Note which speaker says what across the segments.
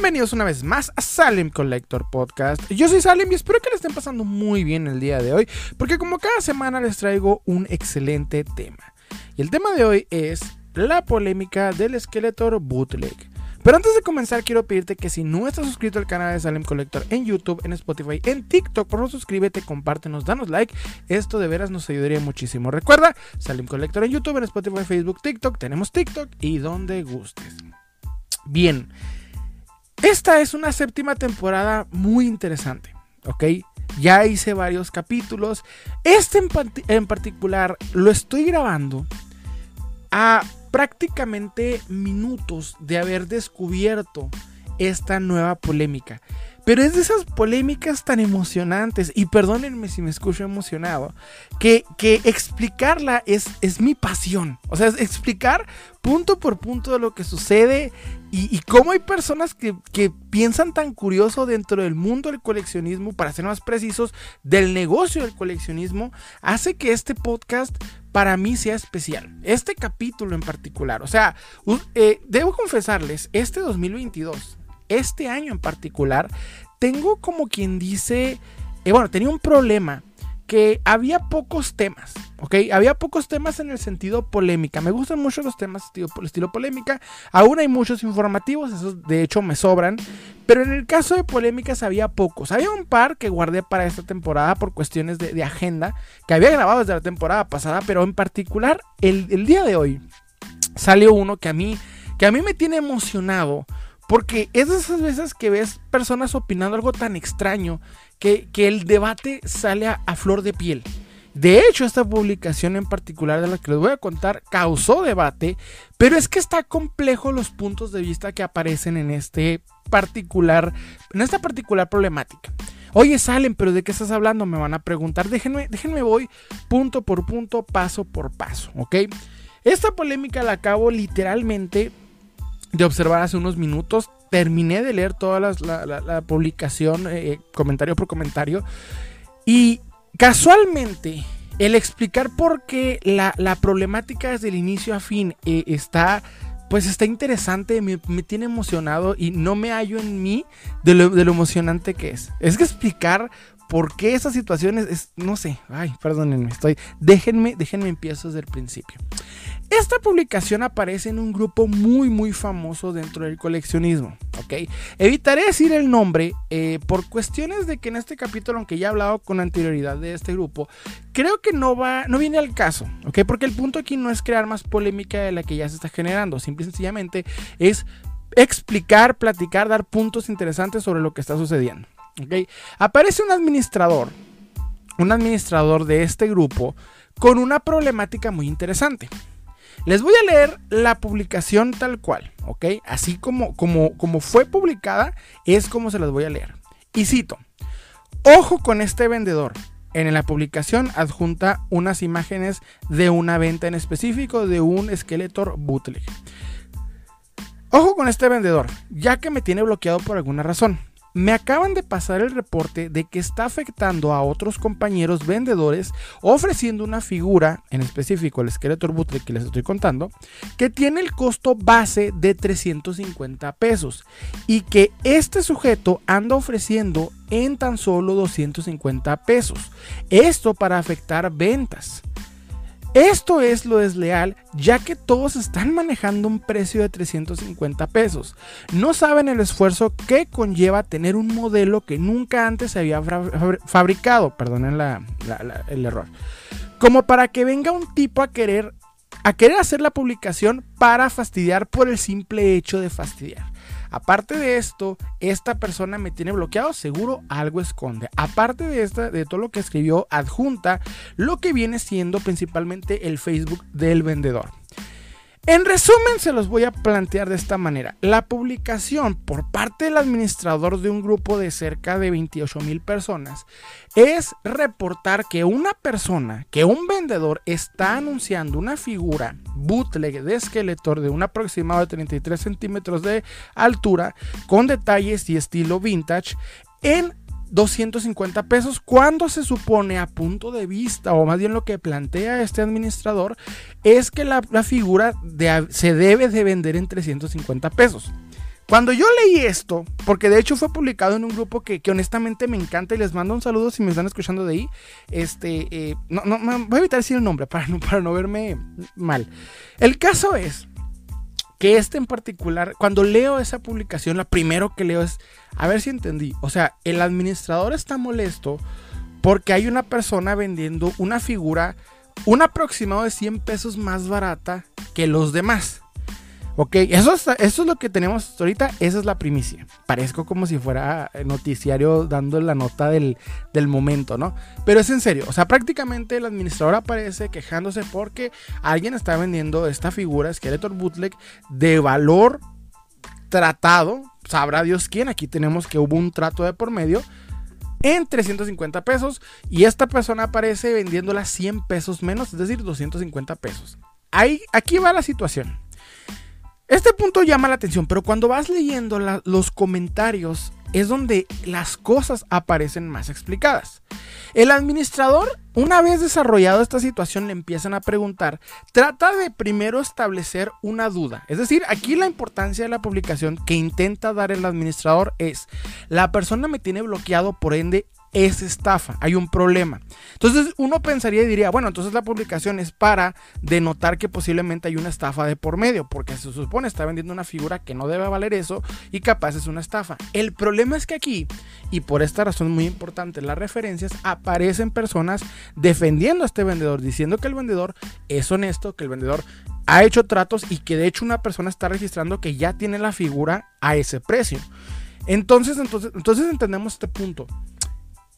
Speaker 1: Bienvenidos una vez más a Salem Collector Podcast. Yo soy Salem y espero que le estén pasando muy bien el día de hoy, porque como cada semana les traigo un excelente tema. Y el tema de hoy es la polémica del Skeletor Bootleg. Pero antes de comenzar, quiero pedirte que si no estás suscrito al canal de Salem Collector en YouTube, en Spotify, en TikTok, por favor suscríbete, compártenos, danos like. Esto de veras nos ayudaría muchísimo. Recuerda, Salem Collector en YouTube, en Spotify, Facebook, TikTok. Tenemos TikTok y donde gustes. Bien, esta es una séptima temporada muy interesante, ¿ok? Ya hice varios capítulos. Este en, particular lo estoy grabando a prácticamente minutos de haber descubierto esta nueva polémica. Pero es de esas polémicas tan emocionantes, y perdónenme si me escucho emocionado, que, que explicarla es, es mi pasión. O sea, es explicar punto por punto de lo que sucede y, y cómo hay personas que, que, piensan tan curioso dentro del mundo del coleccionismo, para ser más precisos, del negocio del coleccionismo, hace que este podcast para mí sea especial. Este capítulo en particular. O sea, eh, debo confesarles, este 2022 este año en particular, tengo como quien dice, eh, bueno, tenía un problema que había pocos temas, ¿ok? Había pocos temas en el sentido polémica. Me gustan mucho los temas estilo, estilo polémica. Aún hay muchos informativos, esos de hecho me sobran. Pero en el caso de polémicas había pocos. Había un par que guardé para esta temporada por cuestiones de, agenda, que había grabado desde la temporada pasada, pero en particular el, día de hoy salió uno que a mí, que a mí me tiene emocionado porque es de esas veces que ves personas opinando algo tan extraño que, el debate sale a, flor de piel. De hecho, esta publicación en particular de la que les voy a contar causó debate, pero es que está complejo los puntos de vista que aparecen en este particular, en esta particular problemática. Oye, salen, pero ¿de qué estás hablando? Me van a preguntar. Déjenme, déjenme voy punto por punto, paso por paso, ¿ok? Esta polémica la acabo literalmente de observar hace unos minutos. Terminé de leer toda la, publicación, eh, comentario por comentario. Y casualmente, el explicar por qué la, problemática desde el inicio a fin eh, está pues está interesante, me, tiene emocionado y no me hallo en mí de lo, de lo, emocionante que es. Es que explicar por qué esas situaciones es, no sé, ay, perdónenme, estoy, déjenme, déjenme empiezo desde el principio. Esta publicación aparece en un grupo muy muy famoso dentro del coleccionismo, ¿ok? Evitaré decir el nombre eh, por cuestiones de que en este capítulo, aunque ya he hablado con anterioridad de este grupo, creo que no va, no viene al caso, ¿ok? Porque el punto aquí no es crear más polémica de la que ya se está generando, simple y sencillamente es explicar, platicar, dar puntos interesantes sobre lo que está sucediendo, ¿ok? Aparece un administrador, un administrador de este grupo con una problemática muy interesante. Les voy a leer la publicación tal cual, ¿ok? Así como, como, como fue publicada, es como se las voy a leer. Y cito, ojo con este vendedor. En la publicación adjunta unas imágenes de una venta en específico de un Skeletor bootleg. Ojo con este vendedor, ya que me tiene bloqueado por alguna razón. Me acaban de pasar el reporte de que está afectando a otros compañeros vendedores ofreciendo una figura, en específico el Skeletor Bootleg que les estoy contando, que tiene el costo base de 350 pesos y que este sujeto anda ofreciendo en tan solo 250 pesos. Esto para afectar ventas. Esto es lo desleal ya que todos están manejando un precio de 350 pesos. No saben el esfuerzo que conlleva tener un modelo que nunca antes se había fabricado, perdonen el error. Como para que venga un tipo a querer, a querer hacer la publicación para fastidiar por el simple hecho de fastidiar. Aparte de esto, esta persona me tiene bloqueado, seguro algo esconde. Aparte de esta, de todo lo que escribió, adjunta lo que viene siendo principalmente el Facebook del vendedor. En resumen, se los voy a plantear de esta manera. La publicación por parte del administrador de un grupo de cerca de 28 mil personas es reportar que una persona, que un vendedor está anunciando una figura bootleg de Skeletor de un aproximado de 33 centímetros de altura con detalles y estilo vintage en 250 pesos cuando se supone a punto de vista o más bien lo que plantea este administrador es que la, figura se debe de vender en 350 pesos. Cuando yo leí esto, porque de hecho fue publicado en un grupo que, honestamente me encanta y les mando un saludo si me están escuchando de ahí. Este, eh, no, no, voy a evitar decir el nombre para no, para no verme mal. El caso es que este en particular, cuando leo esa publicación, la primero que leo es, a ver si entendí. O sea, el administrador está molesto porque hay una persona vendiendo una figura, un aproximado de 100 pesos más barata que los demás. Ok, eso es, eso es lo que tenemos ahorita, esa es la primicia. Parezco como si fuera noticiario dando la nota del, momento, ¿no? Pero es en serio, o sea, prácticamente el administrador aparece quejándose porque alguien está vendiendo esta figura, Skeletor Bootleg, de valor tratado, sabrá Dios quién, aquí tenemos que hubo un trato de por medio, en 350 pesos y esta persona aparece vendiéndola 100 pesos menos, es decir, 250 pesos. Ahí, aquí va la situación. Este punto llama la atención, pero cuando vas leyendo los comentarios es donde las cosas aparecen más explicadas. El administrador, una vez desarrollado esta situación, le empiezan a preguntar, trata de primero establecer una duda. Es decir, aquí la importancia de la publicación que intenta dar el administrador es, la persona me tiene bloqueado, por ende es estafa, hay un problema. Entonces uno pensaría y diría, bueno, entonces la publicación es para denotar que posiblemente hay una estafa de por medio, porque se supone está vendiendo una figura que no debe valer eso y capaz es una estafa. El problema es que aquí, y por esta razón muy importante, las referencias aparecen personas defendiendo a este vendedor, diciendo que el vendedor es honesto, que el vendedor ha hecho tratos y que de hecho una persona está registrando que ya tiene la figura a ese precio. Entonces, entonces, entonces entendemos este punto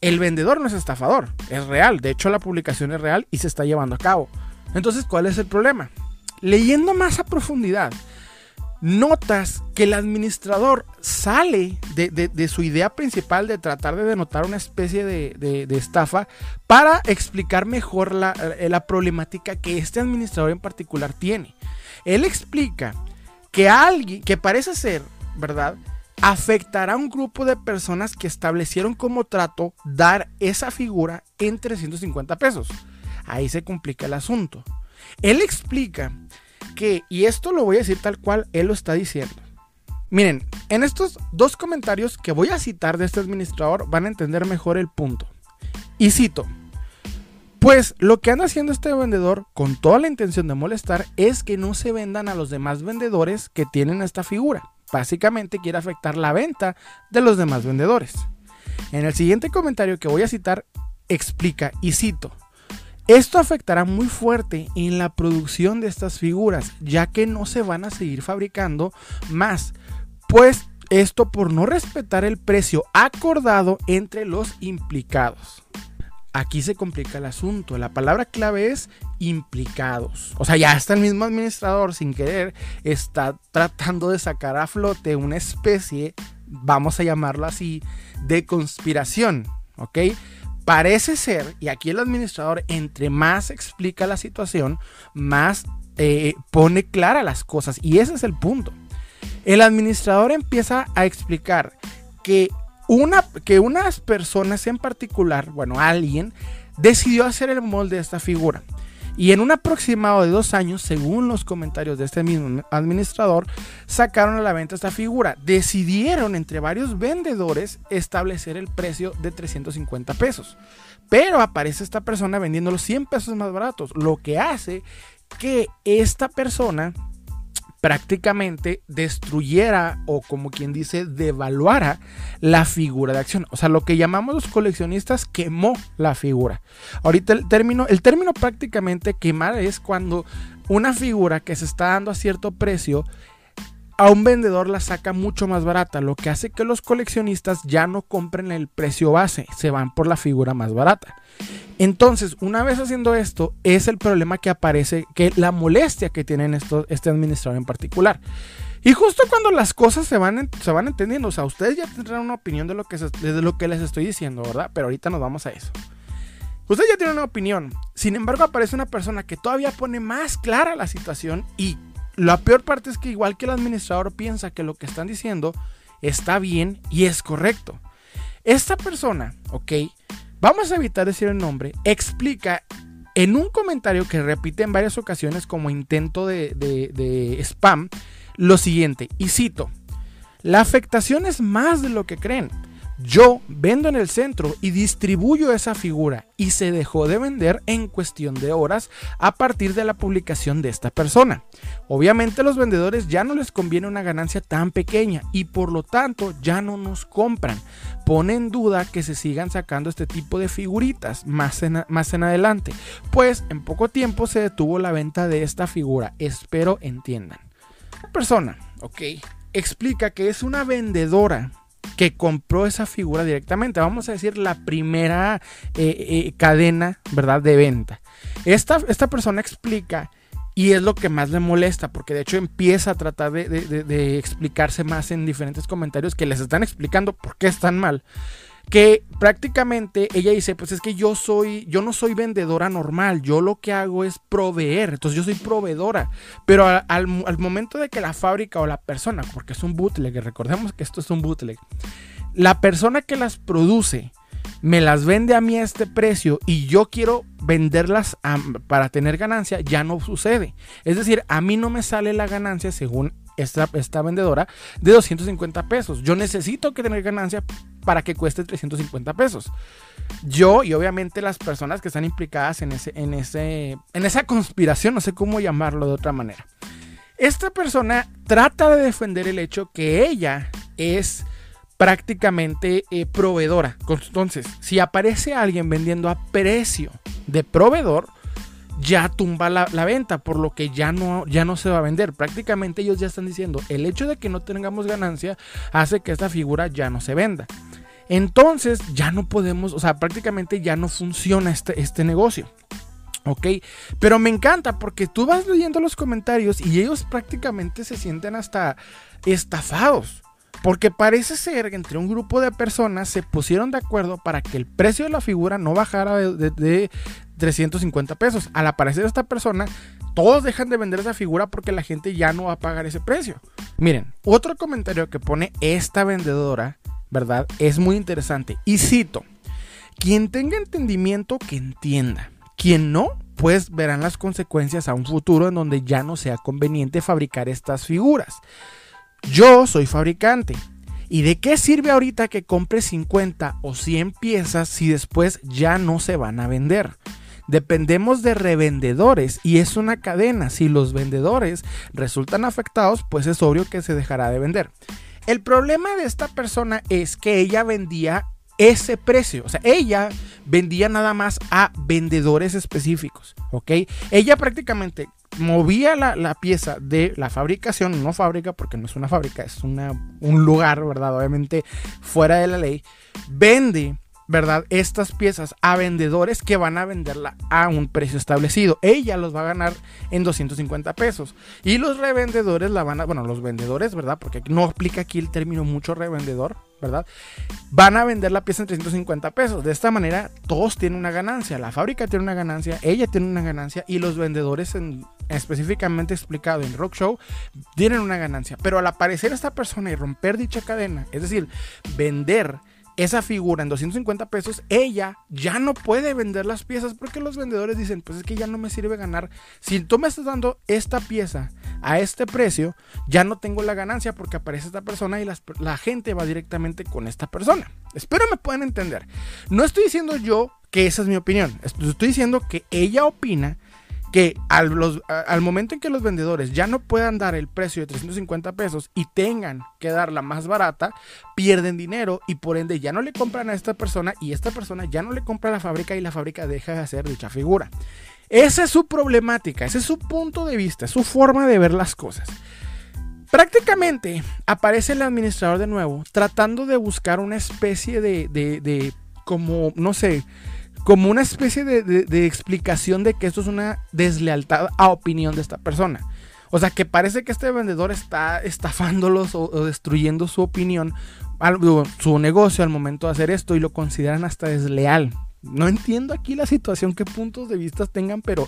Speaker 1: el vendedor no es estafador, es real. De hecho, la publicación es real y se está llevando a cabo. Entonces, ¿cuál es el problema? Leyendo más a profundidad, notas que el administrador sale de, su idea principal de tratar de denotar una especie de, estafa para explicar mejor la, eh, la problemática que este administrador en particular tiene. Él explica que alguien, que parece ser, ¿verdad? Afectará a un grupo de personas que establecieron como trato dar esa figura en 350 pesos. Ahí se complica el asunto. Él explica que, y esto lo voy a decir tal cual él lo está diciendo. Miren, en estos dos comentarios que voy a citar de este administrador van a entender mejor el punto. Y cito, pues lo que anda haciendo este vendedor con toda la intención de molestar es que no se vendan a los demás vendedores que tienen esta figura. Básicamente quiere afectar la venta de los demás vendedores. En el siguiente comentario que voy a citar, explica y cito. Esto afectará muy fuerte en la producción de estas figuras, ya que no se van a seguir fabricando más, pues esto por no respetar el precio acordado entre los implicados. Aquí se complica el asunto. La palabra clave es implicados. O sea, ya está el mismo administrador sin querer, está tratando de sacar a flote una especie, vamos a llamarlo así, de conspiración. ¿Ok? Parece ser, y aquí el administrador, entre más explica la situación, más eh, pone clara las cosas. Y ese es el punto. El administrador empieza a explicar que que unas personas en particular, bueno, alguien, decidió hacer el molde de esta figura. Y en un aproximado de dos años, según los comentarios de este mismo administrador, sacaron a la venta esta figura. Decidieron entre varios vendedores establecer el precio de 350 pesos. Pero aparece esta persona vendiendo los 100 pesos más baratos, lo que hace que esta persona prácticamente destruyera o como quien dice devaluara la figura de acción. O sea, lo que llamamos los coleccionistas quemó la figura. Ahorita el término, el término prácticamente quemar es cuando una figura que se está dando a cierto precio a un vendedor la saca mucho más barata, lo que hace que los coleccionistas ya no compren el precio base, se van por la figura más barata. Entonces, una vez haciendo esto, es el problema que aparece, que la molestia que tienen este administrador en particular. Y justo cuando las cosas se van, se van entendiendo, o sea, ustedes ya tendrán una opinión de lo, que de lo que les estoy diciendo, ¿verdad? Pero ahorita nos vamos a eso. Ustedes ya tienen una opinión. Sin embargo, aparece una persona que todavía pone más clara la situación y la peor parte es que igual que el administrador piensa que lo que están diciendo está bien y es correcto. Esta persona, ok, vamos a evitar decir el nombre, explica en un comentario que repite en varias ocasiones como intento de, spam lo siguiente, y cito, La afectación es más de lo que creen. Yo vendo en el centro y distribuyo esa figura y se dejó de vender en cuestión de horas a partir de la publicación de esta persona. Obviamente a los vendedores ya no les conviene una ganancia tan pequeña y por lo tanto ya no nos compran. Pone en duda que se sigan sacando este tipo de figuritas más en, más en adelante, pues en poco tiempo se detuvo la venta de esta figura. Espero entiendan. La persona, ok, explica que es una vendedora que compró esa figura directamente. Vamos a decir la primera eh, eh, cadena, ¿verdad? De venta. Esta, esta, persona explica y es lo que más le molesta, porque de hecho empieza a tratar de, de explicarse más en diferentes comentarios que les están explicando por qué están mal que prácticamente ella dice, pues es que yo soy, yo no soy vendedora normal, yo lo que hago es proveer, entonces yo soy proveedora, pero al, momento de que la fábrica o la persona, porque es un bootleg, recordemos que esto es un bootleg, la persona que las produce me las vende a mí a este precio y yo quiero venderlas para tener ganancia, ya no sucede. Es decir, a mí no me sale la ganancia según esta, esta vendedora de 250 pesos. Yo necesito que tener ganancia para que cueste 350 pesos. Yo y obviamente las personas que están implicadas en, ese, en, ese, en esa conspiración, no sé cómo llamarlo de otra manera. Esta persona trata de defender el hecho que ella es prácticamente eh, proveedora. Entonces, si aparece alguien vendiendo a precio de proveedor, ya tumba la, venta, por lo que ya no, ya no se va a vender. Prácticamente ellos ya están diciendo, el hecho de que no tengamos ganancia hace que esta figura ya no se venda. Entonces ya no podemos, o sea, prácticamente ya no funciona este, este negocio. ¿Ok? Pero me encanta porque tú vas leyendo los comentarios y ellos prácticamente se sienten hasta estafados. Porque parece ser que entre un grupo de personas se pusieron de acuerdo para que el precio de la figura no bajara de, 350 pesos. Al aparecer esta persona, todos dejan de vender esa figura porque la gente ya no va a pagar ese precio. Miren, otro comentario que pone esta vendedora, ¿verdad? Es muy interesante. Y cito, quien tenga entendimiento que entienda. Quien no, pues verán las consecuencias a un futuro en donde ya no sea conveniente fabricar estas figuras. Yo soy fabricante. ¿Y de qué sirve ahorita que compre 50 o 100 piezas si después ya no se van a vender? Dependemos de revendedores y es una cadena. Si los vendedores resultan afectados, pues es obvio que se dejará de vender. El problema de esta persona es que ella vendía ese precio. O sea, ella vendía nada más a vendedores específicos. ¿Ok? Ella prácticamente movía la, pieza de la fabricación, no fábrica, porque no es una fábrica, es una, un lugar, ¿verdad? Obviamente fuera de la ley. Vende ¿verdad? Estas piezas a vendedores que van a venderla a un precio establecido. Ella los va a ganar en 250 pesos. Y los revendedores la van a, bueno, los vendedores, ¿verdad? Porque no aplica aquí el término mucho revendedor, ¿verdad? Van a vender la pieza en 350 pesos. De esta manera, todos tienen una ganancia. La fábrica tiene una ganancia, ella tiene una ganancia y los vendedores, en, específicamente explicado en Rock Show, tienen una ganancia. Pero al aparecer esta persona y romper dicha cadena, es decir, vender esa figura en 250 pesos, ella ya no puede vender las piezas porque los vendedores dicen, pues es que ya no me sirve ganar. Si tú me estás dando esta pieza a este precio, ya no tengo la ganancia porque aparece esta persona y la gente va directamente con esta persona. Espero me puedan entender. No estoy diciendo yo que esa es mi opinión. Estoy diciendo que ella opina que al, momento en que los vendedores ya no puedan dar el precio de 350 pesos y tengan que dar la más barata, pierden dinero y por ende ya no le compran a esta persona y esta persona ya no le compra a la fábrica y la fábrica deja de hacer dicha figura. Esa es su problemática, ese es su punto de vista, su forma de ver las cosas. Prácticamente aparece el administrador de nuevo tratando de buscar una especie de, de como, no sé, como una especie de, explicación de que esto es una deslealtad a opinión de esta persona. O sea, que parece que este vendedor está estafándolos o, destruyendo su opinión, su negocio al momento de hacer esto y lo consideran hasta desleal. No entiendo aquí la situación, qué puntos de vista tengan, pero,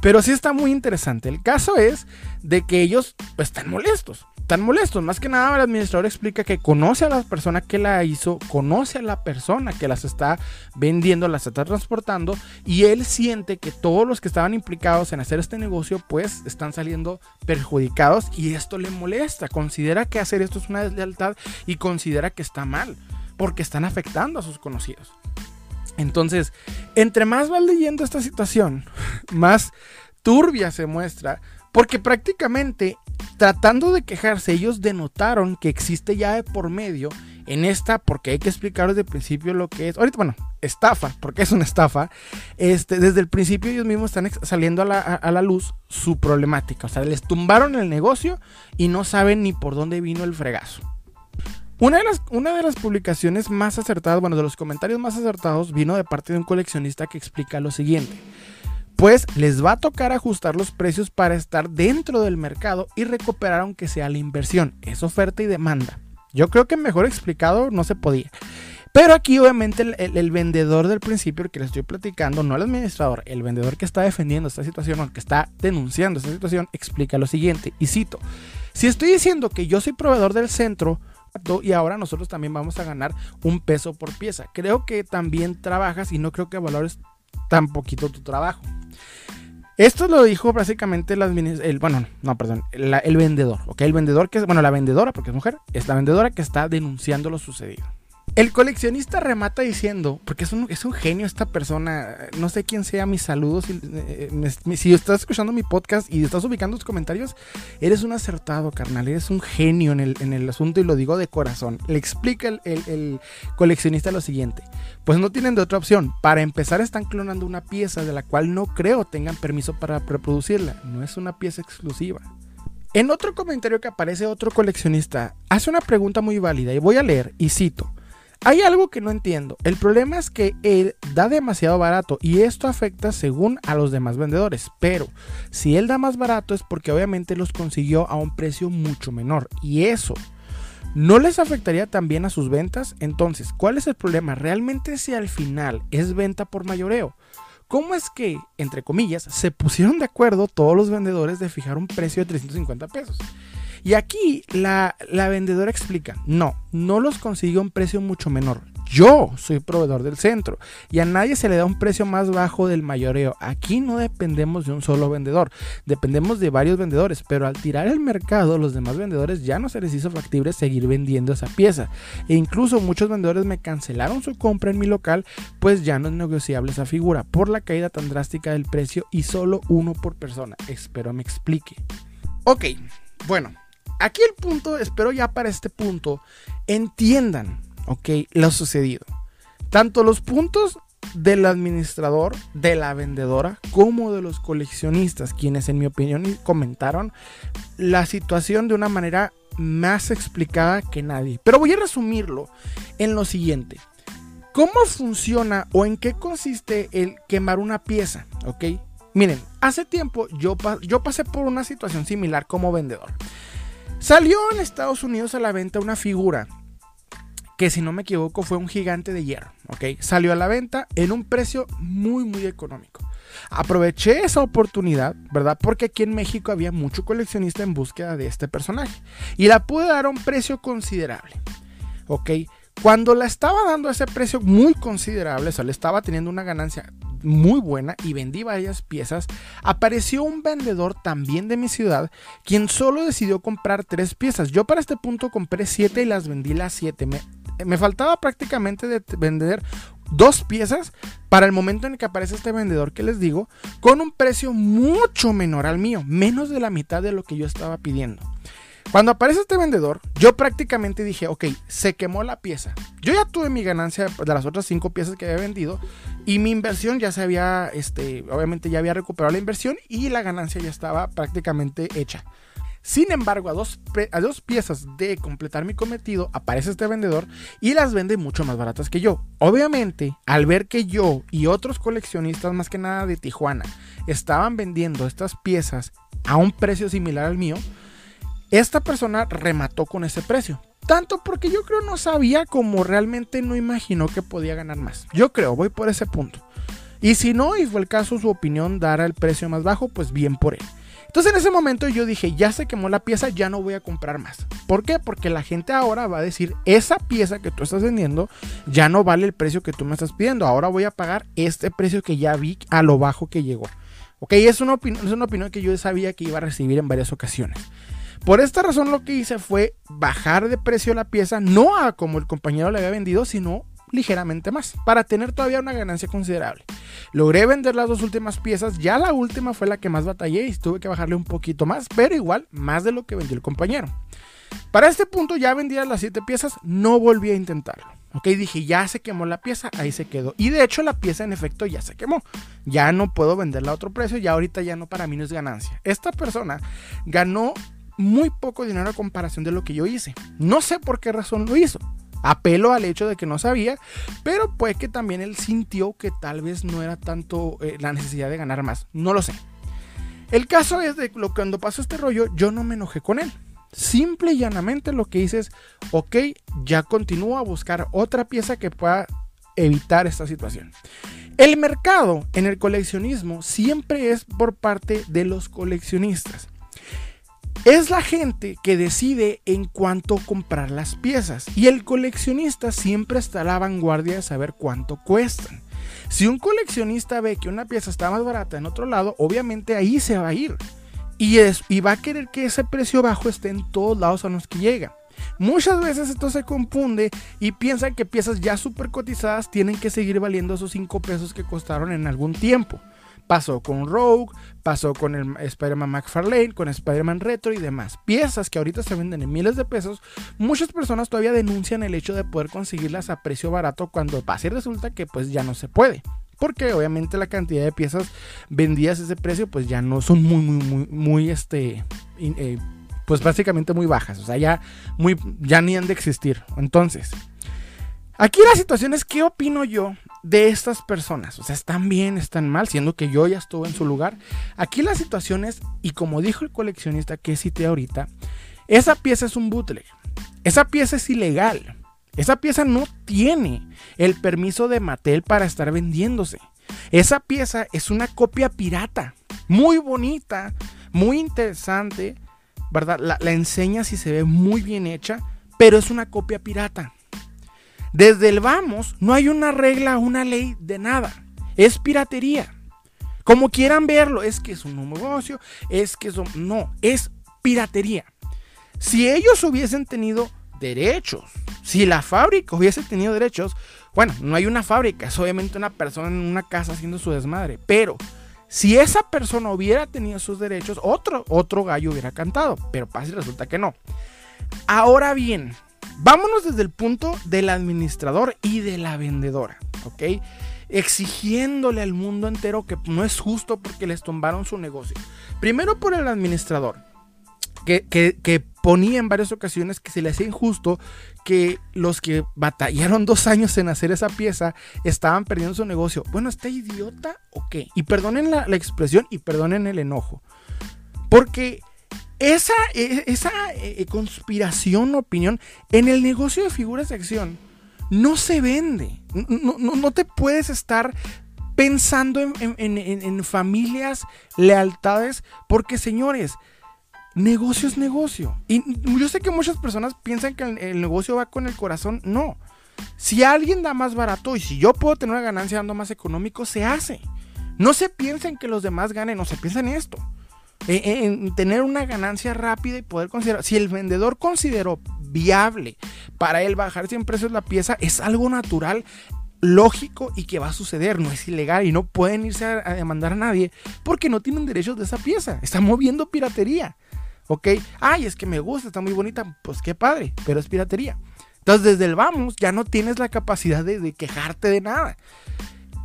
Speaker 1: pero sí está muy interesante. El caso es de que ellos están molestos. Están molestos. Más que nada, el administrador explica que conoce a la persona que la hizo, conoce a la persona que las está vendiendo, las está transportando, y él siente que todos los que estaban implicados en hacer este negocio, pues están saliendo perjudicados y esto le molesta. Considera que hacer esto es una deslealtad y considera que está mal, porque están afectando a sus conocidos. Entonces, entre más vas leyendo esta situación, más turbia se muestra, porque prácticamente tratando de quejarse, ellos denotaron que existe ya de por medio en esta, porque hay que explicar desde el principio lo que es, ahorita, bueno, estafa, porque es una estafa, este, desde el principio ellos mismos están saliendo a la, a la luz su problemática, o sea, les tumbaron el negocio y no saben ni por dónde vino el fregazo. Una de, las, una de las publicaciones más acertadas, bueno, de los comentarios más acertados, vino de parte de un coleccionista que explica lo siguiente pues les va a tocar ajustar los precios para estar dentro del mercado y recuperar aunque sea la inversión. Es oferta y demanda. Yo creo que mejor explicado no se podía. Pero aquí obviamente el, vendedor del principio, el que le estoy platicando, no el administrador, el vendedor que está defendiendo esta situación o que está denunciando esta situación, explica lo siguiente, y cito, si estoy diciendo que yo soy proveedor del centro, y ahora nosotros también vamos a ganar un peso por pieza. Creo que también trabajas y no creo que valores tan poquito tu trabajo. Esto lo dijo básicamente el, bueno, no, perdón, el vendedor, ¿ok? El vendedor que es, bueno, la vendedora, porque es mujer, es la vendedora que está denunciando lo sucedido. El coleccionista remata diciendo, porque es un, es un genio esta persona, no sé quién sea, mis saludos, si, eh, si, estás escuchando mi podcast y estás ubicando tus comentarios, eres un acertado, carnal, eres un genio en el, en el asunto y lo digo de corazón. Le explica el, el coleccionista lo siguiente, pues no tienen de otra opción, para empezar están clonando una pieza de la cual no creo tengan permiso para reproducirla, no es una pieza exclusiva. En otro comentario que aparece otro coleccionista, hace una pregunta muy válida y voy a leer y cito. Hay algo que no entiendo. El problema es que él da demasiado barato y esto afecta según a los demás vendedores. Pero si él da más barato es porque obviamente los consiguió a un precio mucho menor. Y eso no les afectaría también a sus ventas. Entonces, ¿cuál es el problema? Realmente si al final es venta por mayoreo. ¿Cómo es que, entre comillas, se pusieron de acuerdo todos los vendedores de fijar un precio de 350 pesos? Y aquí la, vendedora explica, no, no los consigue a un precio mucho menor. Yo soy proveedor del centro y a nadie se le da un precio más bajo del mayoreo. Aquí no dependemos de un solo vendedor, dependemos de varios vendedores, pero al tirar el mercado los demás vendedores ya no se les hizo factible seguir vendiendo esa pieza. E incluso muchos vendedores me cancelaron su compra en mi local, pues ya no es negociable esa figura por la caída tan drástica del precio y solo uno por persona. Espero me explique. Ok, bueno, aquí el punto, espero ya para este punto, entiendan, ok, lo sucedido. Tanto los puntos del administrador, de la vendedora, como de los coleccionistas, quienes en mi opinión comentaron la situación de una manera más explicada que nadie. Pero voy a resumirlo en lo siguiente. ¿Cómo funciona o en qué consiste el quemar una pieza? ¿Ok? Miren, hace tiempo yo, yo pasé por una situación similar como vendedor. Salió en Estados Unidos a la venta una figura que si no me equivoco fue un gigante de hierro, ¿ok? Salió a la venta en un precio muy muy económico. Aproveché esa oportunidad, ¿verdad? Porque aquí en México había mucho coleccionista en búsqueda de este personaje y la pude dar a un precio considerable, ¿ok? Cuando la estaba dando a ese precio muy considerable, o sea, le estaba teniendo una ganancia muy buena y vendí varias piezas, apareció un vendedor también de mi ciudad quien solo decidió comprar tres piezas. Yo para este punto compré siete y las vendí las siete. Me, me faltaba prácticamente de vender dos piezas para el momento en que aparece este vendedor que les digo, con un precio mucho menor al mío, menos de la mitad de lo que yo estaba pidiendo. Cuando aparece este vendedor, yo prácticamente dije, ok, se quemó la pieza. Yo ya tuve mi ganancia de las otras cinco piezas que había vendido y mi inversión ya se había, este, obviamente ya había recuperado la inversión y la ganancia ya estaba prácticamente hecha. Sin embargo, a dos, a dos, piezas de completar mi cometido, aparece este vendedor y las vende mucho más baratas que yo. Obviamente, al ver que yo y otros coleccionistas, más que nada de Tijuana, estaban vendiendo estas piezas a un precio similar al mío, esta persona remató con ese precio. Tanto porque yo creo no sabía como realmente no imaginó que podía ganar más. Yo creo, voy por ese punto. Y si no, y fue el caso, su opinión dará el precio más bajo, pues bien por él. Entonces en ese momento yo dije, ya se quemó la pieza, ya no voy a comprar más. ¿Por qué? Porque la gente ahora va a decir, esa pieza que tú estás vendiendo ya no vale el precio que tú me estás pidiendo. Ahora voy a pagar este precio que ya vi a lo bajo que llegó. Ok, es una, es una opinión que yo sabía que iba a recibir en varias ocasiones. Por esta razón lo que hice fue bajar de precio la pieza, no a como el compañero le había vendido, sino ligeramente más, para tener todavía una ganancia considerable. Logré vender las dos últimas piezas, ya la última fue la que más batallé y tuve que bajarle un poquito más, pero igual más de lo que vendió el compañero. Para este punto ya vendía las siete piezas, no volví a intentarlo. Ok, dije, ya se quemó la pieza, ahí se quedó. Y de hecho la pieza en efecto ya se quemó. Ya no puedo venderla a otro precio, ya ahorita ya no para mí no es ganancia. Esta persona ganó muy poco dinero a comparación de lo que yo hice. No sé por qué razón lo hizo. Apelo al hecho de que no sabía, pero pues que también él sintió que tal vez no era tanto eh, la necesidad de ganar más. No lo sé. El caso es de que cuando pasó este rollo, yo no me enojé con él. Simple y llanamente lo que hice es, ok, ya continúo a buscar otra pieza que pueda evitar esta situación. El mercado en el coleccionismo siempre es por parte de los coleccionistas. Es la gente que decide en cuánto comprar las piezas y el coleccionista siempre está a la vanguardia de saber cuánto cuestan. Si un coleccionista ve que una pieza está más barata en otro lado, obviamente ahí se va a ir. Y, es, y va a querer que ese precio bajo esté en todos lados a los que llega. Muchas veces esto se confunde y piensan que piezas ya super cotizadas tienen que seguir valiendo esos 5 pesos que costaron en algún tiempo. Pasó con Rogue, pasó con el Spider-Man McFarlane, con Spider-Man Retro y demás. Piezas que ahorita se venden en miles de pesos. Muchas personas todavía denuncian el hecho de poder conseguirlas a precio barato cuando pasa y resulta que pues ya no se puede. Porque obviamente la cantidad de piezas vendidas a ese precio pues ya no son muy, muy, muy, muy este... Eh, pues básicamente muy bajas. O sea, ya, muy, ya ni han de existir. Entonces, aquí la situación es qué opino yo de estas personas. O sea, están bien, están mal, siendo que yo ya estuve en su lugar. Aquí la situación es, y como dijo el coleccionista que cité ahorita, esa pieza es un bootleg. Esa pieza es ilegal. Esa pieza no tiene el permiso de Mattel para estar vendiéndose. Esa pieza es una copia pirata. Muy bonita, muy interesante, ¿verdad? La, la enseña si se ve muy bien hecha, pero es una copia pirata. Desde el vamos, no hay una regla, una ley de nada. Es piratería. Como quieran verlo, es que es un negocio, es que son... No, es piratería. Si ellos hubiesen tenido derechos, si la fábrica hubiese tenido derechos, bueno, no hay una fábrica, es obviamente una persona en una casa haciendo su desmadre, pero si esa persona hubiera tenido sus derechos, otro, otro gallo hubiera cantado, pero pasa y resulta que no. Ahora bien, Vámonos desde el punto del administrador y de la vendedora, ¿ok? Exigiéndole al mundo entero que no es justo porque les tumbaron su negocio. Primero por el administrador, que, ponía en varias ocasiones que se le hacía injusto que los que batallaron dos años en hacer esa pieza estaban perdiendo su negocio. Bueno, ¿está idiota o qué? Y perdonen la, la expresión y perdonen el enojo. Porque esa, e, esa e, conspiración, opinión, en el negocio de figuras de acción no se vende. No, te puedes estar pensando en, familias, lealtades, porque señores, negocio es negocio. Y yo sé que muchas personas piensan que el, negocio va con el corazón. No. Si alguien da más barato y si yo puedo tener una ganancia dando más económico, se hace. No se piensen que los demás ganen, no se piensen en esto en, tener una ganancia rápida y poder considerar, si el vendedor consideró viable para él bajar 100 precios la pieza, es algo natural, lógico y que va a suceder, no es ilegal y no pueden irse a, demandar a nadie porque no tienen derechos de esa pieza, están moviendo piratería. ¿Ok? Ay, es que me gusta, está muy bonita, pues qué padre, pero es piratería. Entonces, desde el vamos, ya no tienes la capacidad de quejarte de nada.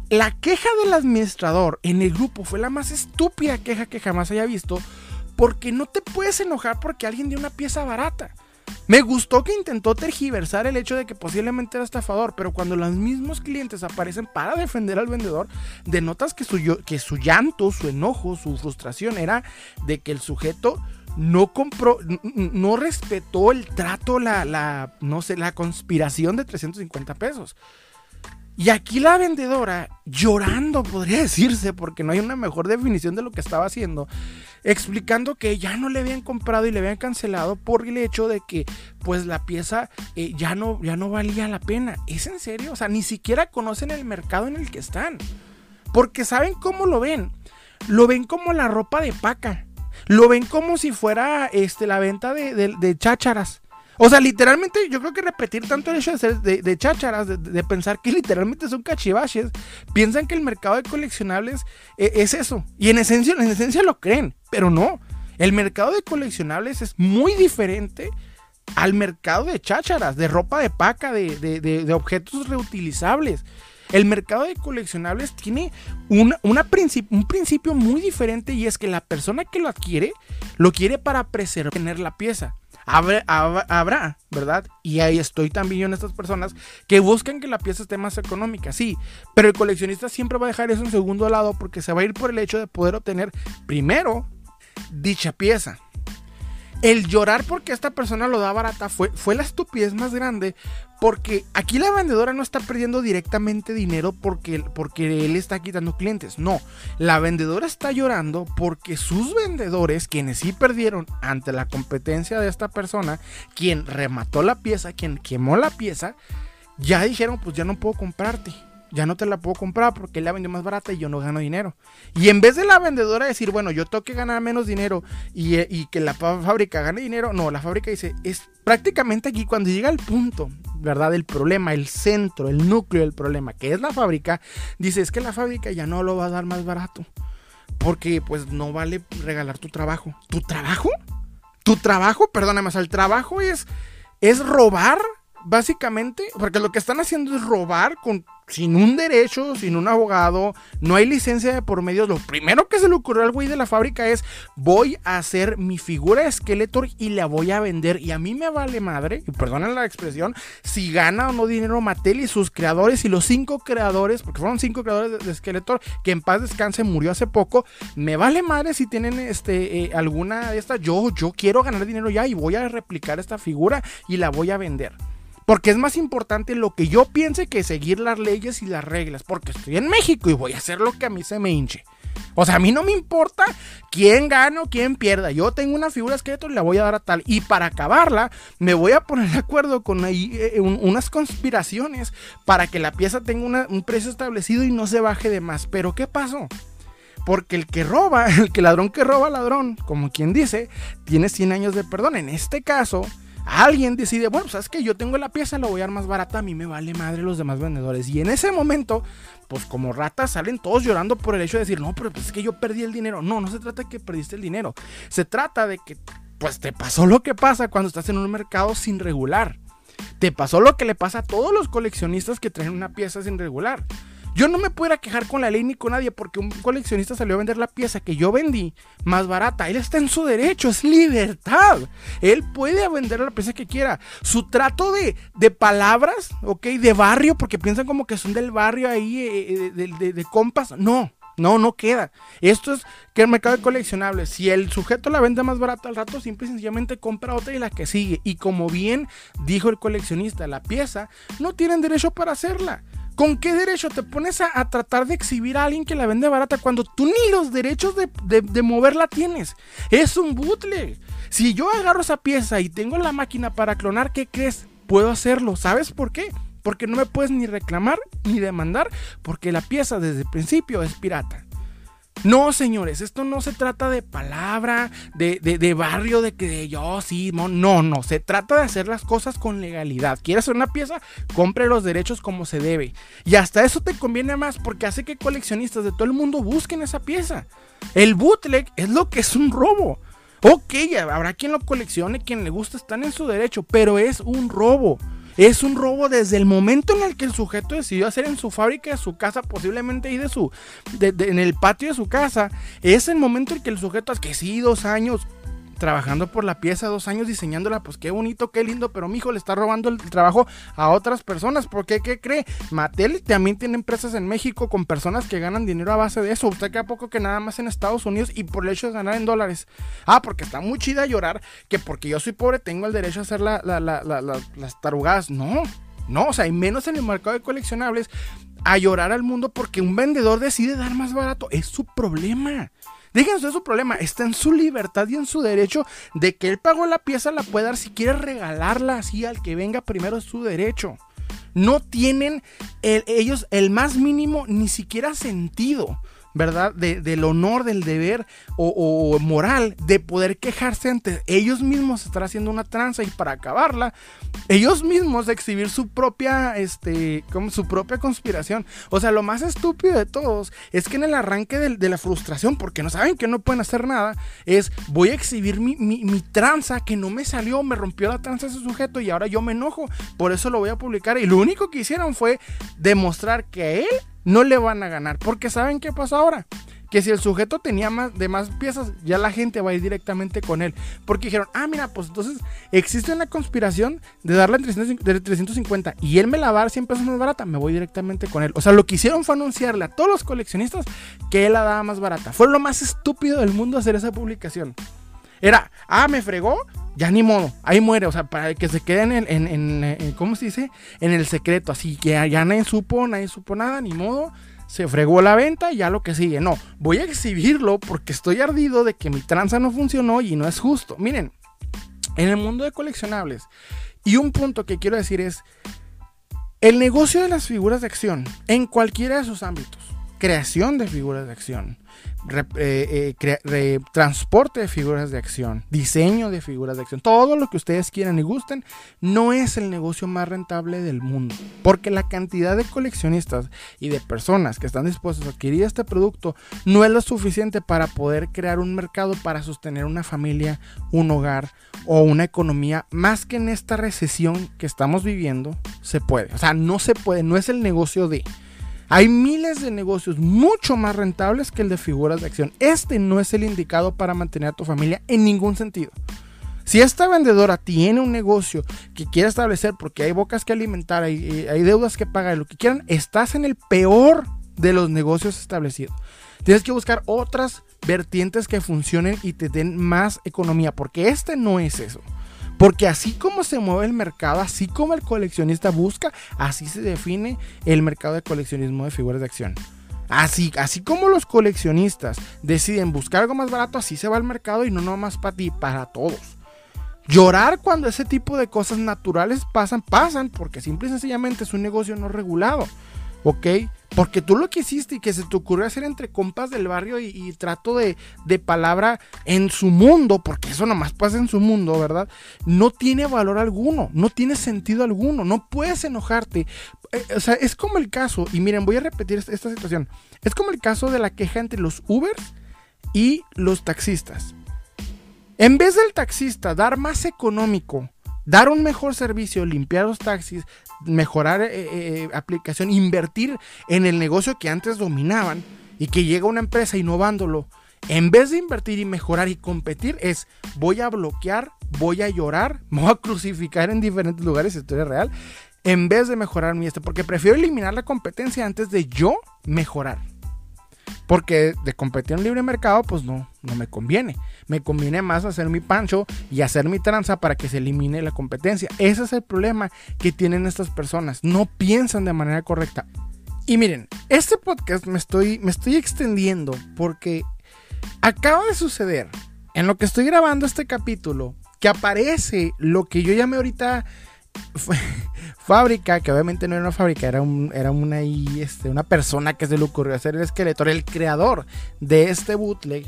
Speaker 1: La queja del administrador en el grupo fue la más estúpida queja que jamás haya visto, porque no te puedes enojar porque alguien dio una pieza barata. Me gustó que intentó tergiversar el hecho de que posiblemente era estafador, pero cuando los mismos clientes aparecen para defender al vendedor, denotas que su, que su llanto, su enojo, su frustración era de que el sujeto no compró, no respetó el trato, la, no sé, la conspiración de 350 pesos. Y aquí la vendedora, llorando, podría decirse, porque no hay una mejor definición de lo que estaba haciendo, explicando que ya no le habían comprado y le habían cancelado por el hecho de que pues la pieza eh, ya, no, ya no valía la pena. ¿Es en serio? O sea, ni siquiera conocen el mercado en el que están. Porque saben cómo lo ven. Lo ven como la ropa de paca. Lo ven como si fuera este, la venta de, de chácharas. O sea, literalmente, yo creo que repetir tanto el hecho de, de, chácharas, de, pensar que literalmente son cachivaches, piensan que el mercado de coleccionables eh, es eso. Y en esencia, en esencia lo creen, pero no. El mercado de coleccionables es muy diferente al mercado de chácharas, de ropa de paca, de, objetos reutilizables. El mercado de coleccionables tiene un principio muy diferente y es que la persona que lo adquiere lo quiere para preservar tener la pieza. Habrá, ¿verdad? Y ahí estoy también yo en estas personas que buscan que la pieza esté más económica, sí, pero el coleccionista siempre va a dejar eso en segundo lado porque se va a ir por el hecho de poder obtener primero dicha pieza el llorar porque esta persona lo da barata fue, fue la estupidez más grande. Porque aquí la vendedora no está perdiendo directamente dinero porque, porque él está quitando clientes. No, la vendedora está llorando porque sus vendedores, quienes sí perdieron ante la competencia de esta persona, quien remató la pieza, quien quemó la pieza, ya dijeron, pues ya no puedo comprarte ya no te la puedo comprar porque él la vendió más barata y yo no gano dinero. Y en vez de la vendedora decir, bueno, yo tengo que ganar menos dinero y, eh, que la fábrica gane dinero, no, la fábrica dice, es prácticamente aquí cuando llega el punto, ¿verdad? El problema, el centro, el núcleo del problema, que es la fábrica, dice, es que la fábrica ya no lo va a dar más barato. Porque pues no vale regalar tu trabajo. ¿Tu trabajo? ¿Tu trabajo? Perdóname, o el trabajo es, es robar básicamente, porque lo que están haciendo es robar con, sin un derecho, sin un abogado, no hay licencia de por medio. Lo primero que se le ocurrió al güey de la fábrica es: voy a hacer mi figura de Skeletor y la voy a vender. Y a mí me vale madre, y perdonen la expresión, si gana o no dinero Mattel y sus creadores y los cinco creadores, porque fueron cinco creadores de, Skeletor, que en paz descanse, murió hace poco. Me vale madre si tienen este, eh, alguna de estas. Yo, yo quiero ganar dinero ya y voy a replicar esta figura y la voy a vender. Porque es más importante lo que yo piense que seguir las leyes y las reglas. Porque estoy en México y voy a hacer lo que a mí se me hinche. O sea, a mí no me importa quién gana o quién pierda. Yo tengo una figura esqueleto y la voy a dar a tal. Y para acabarla, me voy a poner de acuerdo con eh, unas conspiraciones para que la pieza tenga un precio establecido y no se baje de más. Pero ¿qué pasó? Porque el que roba, el que ladrón que roba ladrón, como quien dice, tiene 100 años de perdón. En este caso, alguien decide, bueno, sabes que yo tengo la pieza, la voy a dar más barata, a mí me vale madre los demás vendedores. Y en ese momento, pues como ratas salen todos llorando por el hecho de decir, no, pero pues es que yo perdí el dinero. No, no se trata de que perdiste el dinero. Se trata de que, pues te pasó lo que pasa cuando estás en un mercado sin regular. Te pasó lo que le pasa a todos los coleccionistas que traen una pieza sin regular. Yo no me pudiera quejar con la ley ni con nadie porque un coleccionista salió a vender la pieza que yo vendí más barata. Él está en su derecho, es libertad. Él puede vender la pieza que quiera. Su trato de, de palabras, ok, de barrio, porque piensan como que son del barrio ahí, eh, eh, de, compas. No, no, no queda. Esto es que el mercado de coleccionables. Si el sujeto la vende más barata al rato, simple y sencillamente compra otra y la que sigue. Y como bien dijo el coleccionista, la pieza no tienen derecho para hacerla. ¿Con qué derecho te pones a, tratar de exhibir a alguien que la vende barata cuando tú ni los derechos de, moverla tienes? Es un bootleg. Si yo agarro esa pieza y tengo la máquina para clonar, ¿qué crees? Puedo hacerlo. ¿Sabes por qué? Porque no me puedes ni reclamar ni demandar porque la pieza desde el principio es pirata. No, señores, esto no se trata de palabra, de, barrio, de que yo sí, no, no, se trata de hacer las cosas con legalidad. ¿Quieres hacer una pieza? Compre los derechos como se debe. Y hasta eso te conviene más porque hace que coleccionistas de todo el mundo busquen esa pieza. El bootleg es lo que es un robo. Ok, habrá quien lo coleccione, quien le gusta, están en su derecho, pero es un robo. Es un robo desde el momento en el que el sujeto decidió hacer en su fábrica, de su casa, posiblemente ahí de su, en el patio de su casa. Es el momento en que el sujeto, que sí, dos años, trabajando por la pieza dos años diseñándola, pues qué bonito, qué lindo, pero mi hijo le está robando el trabajo a otras personas. ¿Por qué? ¿Qué cree? Mattel también tiene empresas en México con personas que ganan dinero a base de eso. Usted que a poco que nada más en Estados Unidos y por el hecho de ganar en dólares. Ah, porque está muy chida llorar que porque yo soy pobre tengo el derecho a hacer las tarugadas. No. No, o sea, y menos en el mercado de coleccionables, a llorar al mundo porque un vendedor decide dar más barato. Es su problema. Déjense de su problema, está en su libertad y en su derecho de que él pagó la pieza, la puede dar. Si quiere regalarla así al que venga primero, es su derecho. No tienen ellos el más mínimo ni siquiera sentido ¿verdad? del honor, del deber o, moral de poder quejarse ante ellos mismos, estar haciendo una tranza y para acabarla, ellos mismos exhibir su propia, este, como su propia conspiración. O sea, lo más estúpido de todos es que en el arranque de, la frustración, porque no saben que no pueden hacer nada, es voy a exhibir mi, mi tranza que no me salió, me rompió la tranza ese sujeto y ahora yo me enojo, por eso lo voy a publicar. Y lo único que hicieron fue demostrar que él no le van a ganar. Porque ¿saben qué pasó ahora? Que si el sujeto tenía más de más piezas, ya la gente va a ir directamente con él. Porque dijeron, ah, mira, pues entonces existe una conspiración de darle 350 y él me la va a dar 100 pesos más barata, me voy directamente con él. O sea, lo que hicieron fue anunciarle a todos los coleccionistas que él la daba más barata. Fue lo más estúpido del mundo hacer esa publicación. Era, ah, me fregó, ya ni modo, ahí muere, o sea, para que se quede en, el, en, ¿cómo se dice? En el secreto, así que ya, nadie supo, nadie supo nada, ni modo, se fregó la venta y ya lo que sigue. No, voy a exhibirlo porque estoy ardido de que mi tranza no funcionó y no es justo. Miren, en el mundo de coleccionables, y un punto que quiero decir es, el negocio de las figuras de acción, en cualquiera de sus ámbitos, creación de figuras de acción, eh, eh, transporte de figuras de acción, diseño de figuras de acción, todo lo que ustedes quieran y gusten, no es el negocio más rentable del mundo. Porque la cantidad de coleccionistas y de personas que están dispuestos a adquirir este producto no es lo suficiente para poder crear un mercado para sostener una familia, un hogar o una economía, más que en esta recesión que estamos viviendo, se puede. O sea, no se puede, no es el negocio de... Hay miles de negocios mucho más rentables que el de figuras de acción. Este no es el indicado para mantener a tu familia en ningún sentido. Si esta vendedora tiene un negocio que quiere establecer porque hay bocas que alimentar, hay, hay deudas que pagar, lo que quieran, estás en el peor de los negocios establecidos. Tienes que buscar otras vertientes que funcionen y te den más economía, porque este no es eso. Porque así como se mueve el mercado, así como el coleccionista busca, así se define el mercado de coleccionismo de figuras de acción. Así, así como los coleccionistas deciden buscar algo más barato, así se va el mercado y no nomás para ti, para todos. Llorar cuando ese tipo de cosas naturales pasan, pasan, porque simple y sencillamente es un negocio no regulado. ¿Ok? Porque tú lo que hiciste y que se te ocurrió hacer entre compas del barrio y, trato de, palabra en su mundo, porque eso nomás pasa en su mundo, ¿verdad? No tiene valor alguno, no tiene sentido alguno, no puedes enojarte. Eh, o sea, es como el caso, y miren, voy a repetir esta, esta situación, es como el caso de la queja entre los Ubers y los taxistas. En vez del taxista dar más económico, dar un mejor servicio, limpiar los taxis, mejorar eh, eh, aplicación, invertir en el negocio que antes dominaban y que llega una empresa innovándolo. En vez de invertir y mejorar y competir, es voy a bloquear, voy a llorar, me voy a crucificar en diferentes lugares, historia real, en vez de mejorar mi este, porque prefiero eliminar la competencia antes de yo mejorar. Porque de competir en libre mercado, pues no, no me conviene. Me conviene más hacer mi pancho y hacer mi tranza para que se elimine la competencia. Ese es el problema que tienen estas personas. No piensan de manera correcta. Y miren, este podcast me estoy, me estoy extendiendo porque acaba de suceder en lo que estoy grabando este capítulo que aparece lo que yo llamé ahorita fábrica, que obviamente no era una fábrica, era, un, era una, este, una persona que se le ocurrió hacer el esqueleto, el creador de este bootleg,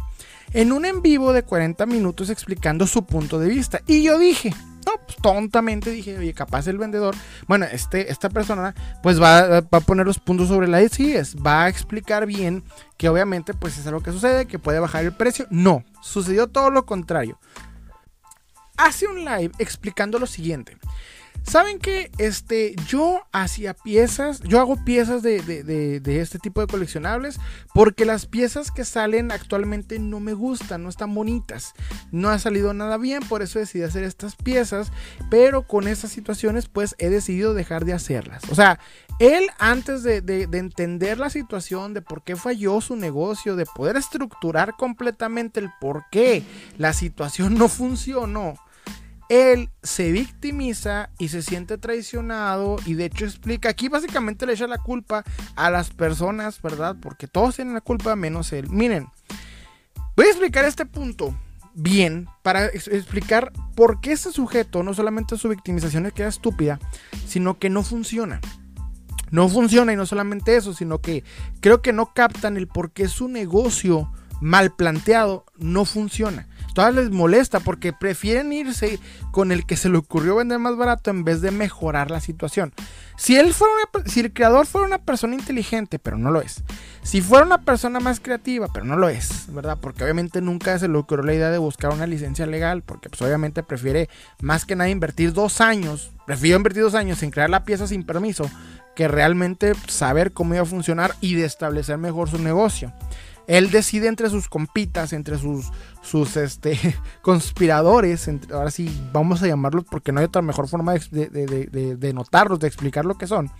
Speaker 1: en un en vivo de 40 minutos explicando su punto de vista. Y yo dije, no, pues tontamente dije, oye, capaz el vendedor, bueno, este, esta persona, pues va, a poner los puntos sobre la es va a explicar bien que obviamente, pues es algo que sucede, que puede bajar el precio. No, sucedió todo lo contrario. Hace un live explicando lo siguiente. ¿Saben que este, yo hacía piezas, yo hago piezas de, de, este tipo de coleccionables porque las piezas que salen actualmente no me gustan, no están bonitas, no ha salido nada bien, por eso decidí hacer estas piezas, pero con estas situaciones pues he decidido dejar de hacerlas. O sea, él antes de, de entender la situación, de por qué falló su negocio, de poder estructurar completamente el por qué la situación no funcionó, él se victimiza y se siente traicionado y de hecho explica, aquí básicamente le echa la culpa a las personas, ¿verdad? Porque todos tienen la culpa menos él. Miren, voy a explicar este punto bien para explicar por qué este sujeto no solamente su victimización es que estúpida, sino que no funciona. No funciona y no solamente eso, sino que creo que no captan el por qué su negocio mal planteado no funciona. Todavía les molesta porque prefieren irse con el que se le ocurrió vender más barato en vez de mejorar la situación. Si, él fuera si el creador fuera una persona inteligente, pero no lo es. Si fuera una persona más creativa, pero no lo es, ¿verdad? Porque obviamente nunca se le ocurrió la idea de buscar una licencia legal, porque pues obviamente prefiere más que nada invertir dos años, prefiero invertir dos años en crear la pieza sin permiso, que realmente saber cómo iba a funcionar y de establecer mejor su negocio. Él decide entre sus compitas, entre sus, sus este, conspiradores, ahora sí vamos a llamarlos porque no hay otra mejor forma de, de, de, notarlos, de explicar lo que son.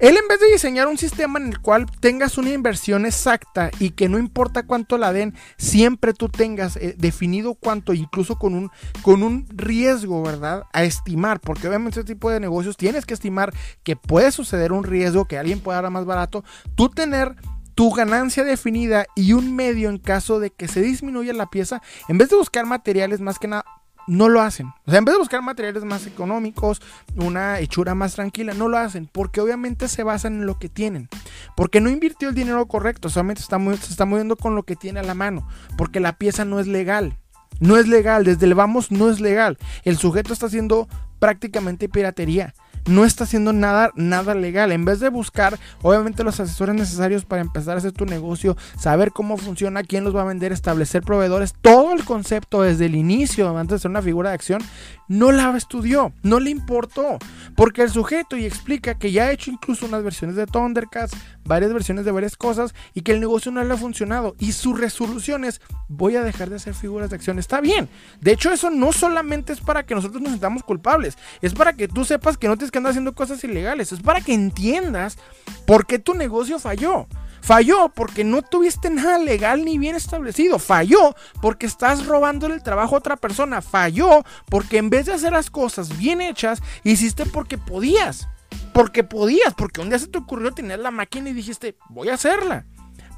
Speaker 1: Él en vez de diseñar un sistema en el cual tengas una inversión exacta y que no importa cuánto la den, siempre tú tengas eh, definido cuánto, incluso con un, con un riesgo, ¿verdad? A estimar, porque obviamente este tipo de negocios tienes que estimar que puede suceder un riesgo, que alguien pueda dar más barato, tú tener tu ganancia definida y un medio en caso de que se disminuya la pieza, en vez de buscar materiales más que nada, no lo hacen. O sea, en vez de buscar materiales más económicos, una hechura más tranquila, no lo hacen porque obviamente se basan en lo que tienen. Porque no invirtió el dinero correcto, solamente está se está moviendo con lo que tiene a la mano. Porque la pieza no es legal. No es legal, desde el vamos no es legal. El sujeto está haciendo prácticamente piratería no está haciendo nada, nada legal. En vez de buscar, obviamente, los asesores necesarios para empezar a hacer tu negocio, saber cómo funciona, quién los va a vender, establecer proveedores, todo el concepto desde el inicio, antes de ser una figura de acción, no la estudió, no le importó. Porque el sujeto y explica que ya ha hecho incluso unas versiones de Thundercats, varias versiones de varias cosas y que el negocio no le ha funcionado. Y su resolución es, voy a dejar de hacer figuras de acción. Está bien. De hecho, eso no solamente es para que nosotros nos sintamos culpables, es para que tú sepas que no tienes que andar haciendo cosas ilegales, es para que entiendas por qué tu negocio falló. Falló porque no tuviste nada legal ni bien establecido. Falló porque estás robando el trabajo a otra persona. Falló porque en vez de hacer las cosas bien hechas, hiciste porque podías. Porque podías, porque un día se te ocurrió tener la máquina y dijiste, voy a hacerla.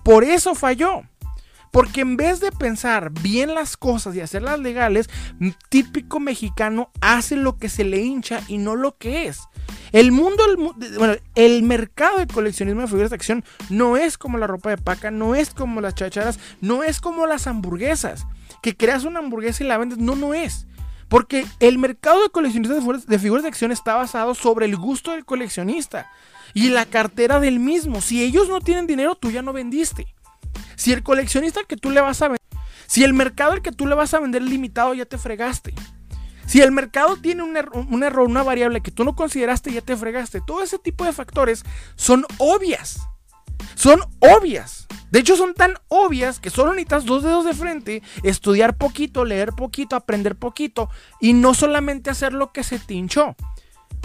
Speaker 1: Por eso falló. Porque en vez de pensar bien las cosas y hacerlas legales, típico mexicano hace lo que se le hincha y no lo que es. El mundo, el, bueno, el mercado de coleccionismo de figuras de acción no es como la ropa de paca, no es como las chacharas, no es como las hamburguesas. Que creas una hamburguesa y la vendes, no, no es. Porque el mercado de coleccionistas de figuras de acción está basado sobre el gusto del coleccionista y la cartera del mismo. Si ellos no tienen dinero, tú ya no vendiste. Si el coleccionista que tú le vas a vender, si el mercado al que tú le vas a vender limitado, ya te fregaste. Si el mercado tiene un, error, una variable que tú no consideraste, ya te fregaste. Todo ese tipo de factores son obvias. Son obvias. De hecho, son tan obvias que solo necesitas dos dedos de frente, estudiar poquito, leer poquito, aprender poquito y no solamente hacer lo que se te hinchó.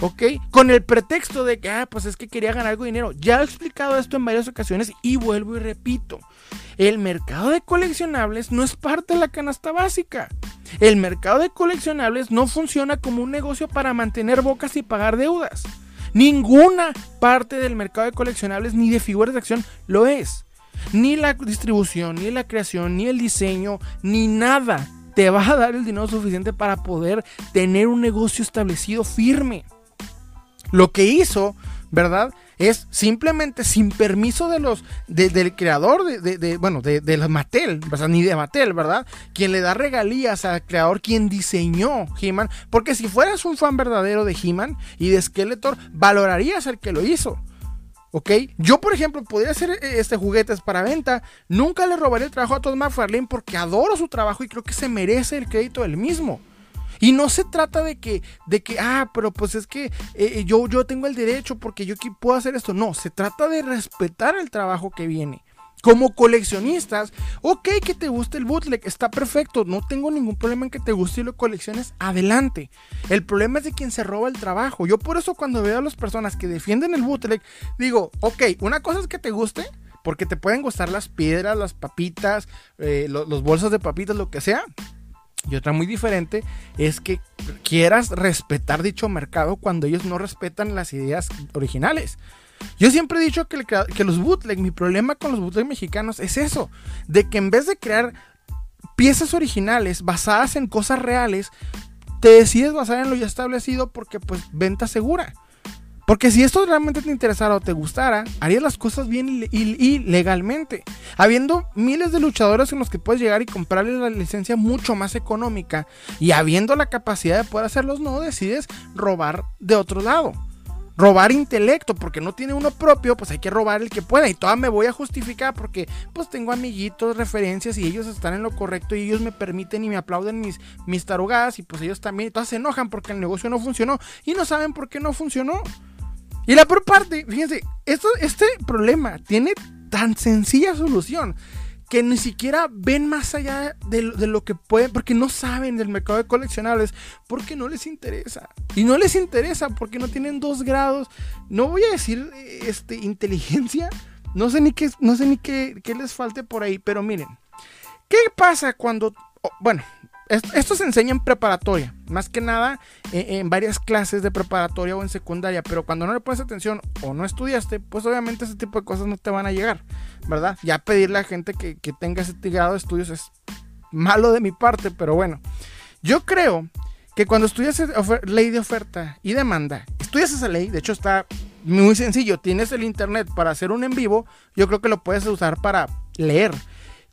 Speaker 1: ¿Ok? Con el pretexto de que, ah, pues es que quería ganar algo de dinero. Ya he explicado esto en varias ocasiones y vuelvo y repito. El mercado de coleccionables no es parte de la canasta básica. El mercado de coleccionables no funciona como un negocio para mantener bocas y pagar deudas. Ninguna parte del mercado de coleccionables ni de figuras de acción lo es. Ni la distribución, ni la creación, ni el diseño, ni nada te va a dar el dinero suficiente para poder tener un negocio establecido firme. Lo que hizo, ¿verdad? Es simplemente sin permiso de los del creador de, bueno de, de Mattel, ni de Mattel, ¿verdad? Quien le da regalías al creador, quien diseñó He-Man, porque si fueras un fan verdadero de He-Man y de Skeletor, valorarías al que lo hizo. ¿Ok? Yo, por ejemplo, podría hacer eh, este juguetes para venta. Nunca le robaré el trabajo a Todd McFarlane porque adoro su trabajo y creo que se merece el crédito del mismo. Y no se trata de que, de que, ah, pero pues es que eh, eh, yo, yo tengo el derecho porque yo puedo hacer esto. No, se trata de respetar el trabajo que viene. Como coleccionistas, ok, que te guste el bootleg, está perfecto, no tengo ningún problema en que te guste y lo colecciones, adelante. El problema es de quien se roba el trabajo. Yo por eso cuando veo a las personas que defienden el bootleg, digo, ok, una cosa es que te guste, porque te pueden gustar las piedras, las papitas, eh, los bolsos de papitas, lo que sea. Y otra muy diferente es que quieras respetar dicho mercado cuando ellos no respetan las ideas originales. Yo siempre he dicho que, los bootleg, mi problema con los bootleg mexicanos es eso, de que en vez de crear piezas originales basadas en cosas reales, te decides basar en lo ya establecido porque pues venta segura. Porque si esto realmente te interesara o te gustara, harías las cosas bien y, legalmente. Habiendo miles de luchadores en los que puedes llegar y comprarles la licencia mucho más económica y habiendo la capacidad de poder hacerlos, no decides robar de otro lado. Robar intelecto, porque no tiene uno propio, pues hay que robar el que pueda. Y toda me voy a justificar porque pues tengo amiguitos, referencias y ellos están en lo correcto y ellos me permiten y me aplauden mis, mis tarugadas y pues ellos también, y todas se enojan porque el negocio no funcionó y no saben por qué no funcionó. Y la peor parte, fíjense, esto, este problema tiene tan sencilla solución que ni siquiera ven más allá de, lo que pueden, porque no saben del mercado de coleccionables, porque no les interesa. Y no les interesa porque no tienen dos grados, no voy a decir este, inteligencia, no sé ni, qué, no sé ni qué, qué les falte por ahí, pero miren, ¿qué pasa cuando, bueno, esto, se enseña en preparatoria, más que nada eh, en varias clases de preparatoria o en secundaria, pero cuando no le pones atención o no estudiaste, pues obviamente ese tipo de cosas no te van a llegar, ¿verdad? Ya pedirle a gente que, tenga ese grado de estudios es malo de mi parte, pero bueno, yo creo que cuando estudias ley de oferta y demanda, estudias esa ley, de hecho está muy sencillo, tienes el internet para hacer un en vivo, yo creo que lo puedes usar para leer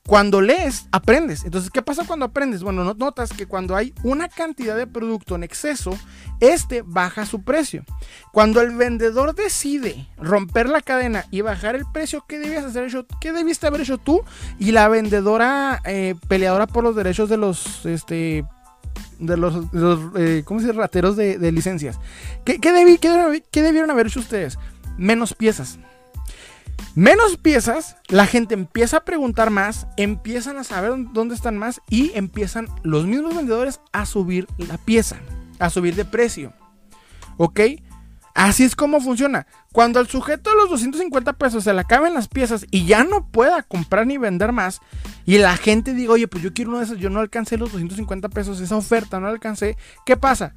Speaker 1: cuando lees, aprendes. Entonces, ¿qué pasa cuando aprendes? Bueno, notas que cuando hay una cantidad de producto en exceso, este baja su precio. Cuando el vendedor decide romper la cadena y bajar el precio, ¿qué debías hacer hecho? ¿Qué debiste haber hecho tú? Y la vendedora eh, peleadora por los derechos de los este de los, eh, ¿cómo se dice? rateros de, licencias. ¿Qué, qué, ¿Qué debieron haber hecho ustedes? Menos piezas menos piezas, la gente empieza a preguntar más, empiezan a saber dónde están más y empiezan los mismos vendedores a subir la pieza, a subir de precio. ¿Ok? Así es como funciona. Cuando al sujeto de los 250 pesos se le acaben las piezas y ya no pueda comprar ni vender más, y la gente diga, oye, pues yo quiero uno de esos, yo no alcancé los 250 pesos, esa oferta no la alcancé, ¿qué pasa?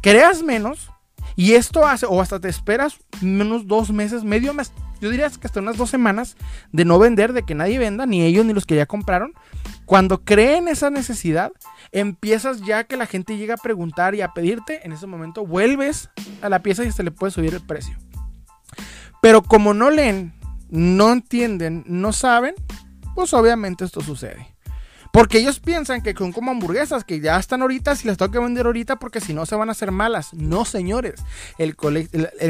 Speaker 1: Creas menos y esto hace, o hasta te esperas menos dos meses, medio mes, yo diría que hasta unas dos semanas de no vender, de que nadie venda, ni ellos ni los que ya compraron. Cuando creen esa necesidad, empiezas ya que la gente llega a preguntar y a pedirte, en ese momento vuelves a la pieza y se le puede subir el precio. Pero como no leen, no entienden, no saben, pues obviamente esto sucede. Porque ellos piensan que son como hamburguesas, que ya están ahorita, si las tengo que vender ahorita, porque si no se van a hacer malas. No, señores. El,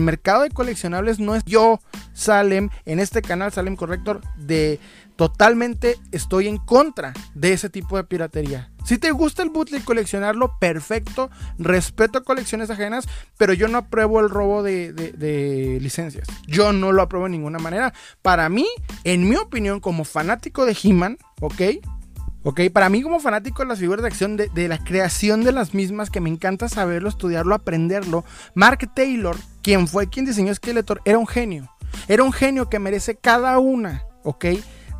Speaker 1: mercado de coleccionables no es yo, Salem, en este canal, Salem Corrector, de totalmente estoy en contra de ese tipo de piratería. Si te gusta el bootleg coleccionarlo, perfecto. Respeto colecciones ajenas, pero yo no apruebo el robo de, de, licencias. Yo no lo apruebo de ninguna manera. Para mí, en mi opinión, como fanático de He-Man, ¿ok? Ok, para mí como fanático de las figuras de acción, de, la creación de las mismas, que me encanta saberlo, estudiarlo, aprenderlo, Mark Taylor, quien fue quien diseñó Skeletor, era un genio. Era un genio que merece cada una, ok,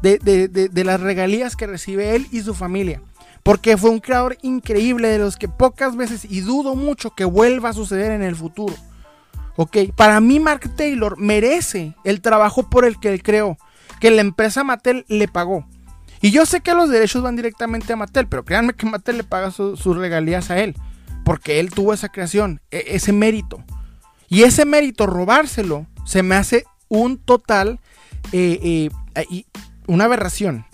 Speaker 1: de, las regalías que recibe él y su familia. Porque fue un creador increíble de los que pocas veces, y dudo mucho que vuelva a suceder en el futuro. Ok, para mí Mark Taylor merece el trabajo por el que él creó, que la empresa Mattel le pagó. Y yo sé que los derechos van directamente a Mattel, pero créanme que Mattel le paga sus regalías a él, porque él tuvo esa creación, e, ese mérito. Y ese mérito, robárselo, se me hace un total, eh, eh, una aberración.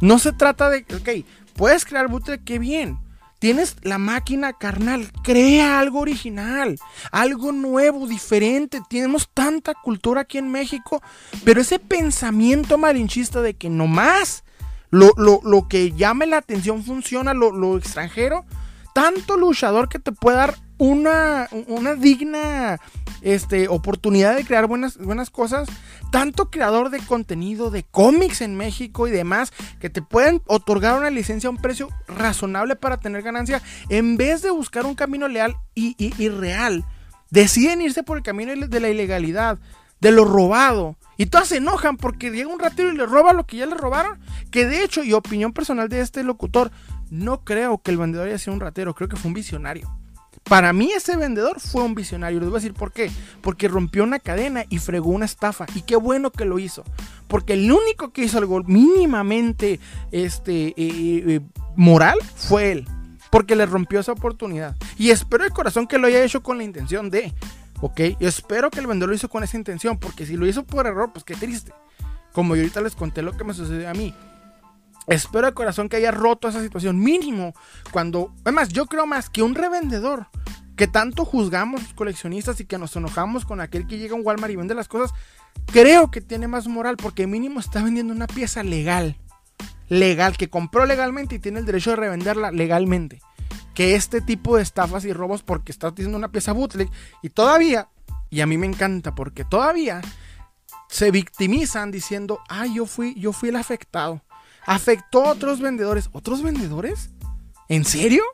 Speaker 1: No se trata de, ok, puedes crear bootleg, qué bien. Tienes la máquina carnal, crea algo original, algo nuevo, diferente. Tenemos tanta cultura aquí en México, pero ese pensamiento malinchista de que nomás lo, lo, que llame la atención funciona, lo, extranjero. Tanto luchador que te puede dar una, una digna este, oportunidad de crear buenas, buenas cosas. Tanto creador de contenido, de cómics en México y demás, que te pueden otorgar una licencia a un precio razonable para tener ganancia, en vez de buscar un camino leal y, y real. Deciden irse por el camino de la ilegalidad, de lo robado Y todas se enojan porque llega un ratero y le roba lo que ya le robaron. Que de hecho, y opinión personal de este locutor, no creo que el vendedor haya sido un ratero, creo que fue un visionario. Para mí ese vendedor fue un visionario. Les voy a decir por qué. Porque rompió una cadena y fregó una estafa. Y qué bueno que lo hizo. Porque el único que hizo algo mínimamente este, eh, eh, eh, moral fue él. Porque le rompió esa oportunidad. Y espero de corazón que lo haya hecho con la intención de. ¿Ok? Yo espero que el vendedor lo hizo con esa intención, porque si lo hizo por error, pues qué triste. Como yo ahorita les conté lo que me sucedió a mí. Espero de corazón que haya roto esa situación mínimo cuando... Además, yo creo más que un revendedor que tanto juzgamos los coleccionistas y que nos enojamos con aquel que llega a un Walmart y vende las cosas, creo que tiene más moral porque mínimo está vendiendo una pieza legal. Legal, que compró legalmente y tiene el derecho de revenderla legalmente que este tipo de estafas y robos porque estás diciendo una pieza bootleg y todavía, y a mí me encanta porque todavía se victimizan diciendo, ay, yo fui, yo fui el afectado. Afectó a otros vendedores. ¿Otros vendedores? ¿En serio?